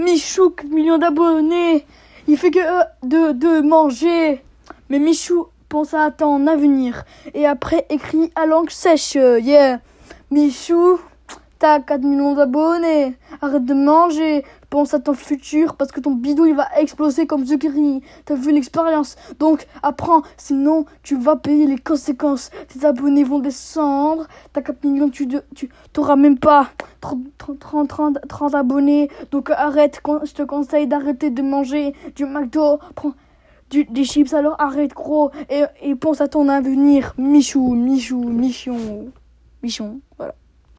Michou, 4 millions d'abonnés. Il fait que euh, de, de manger. Mais Michou, pense à ton avenir. Et après, écrit à langue sèche. Yeah. Michou, t'as 4 millions d'abonnés. Arrête de manger. Pense à ton futur parce que ton bidou il va exploser comme Zucchini. T'as vu l'expérience? Donc apprends, sinon tu vas payer les conséquences. Tes abonnés vont descendre. T'as 4 millions, tu tu t'auras même pas 30, 30, 30, 30, abonnés. Donc arrête, je te conseille d'arrêter de manger du McDo. Prends du, des chips alors arrête gros et, et pense à ton avenir. Michou, Michou, Michon. Michon, voilà.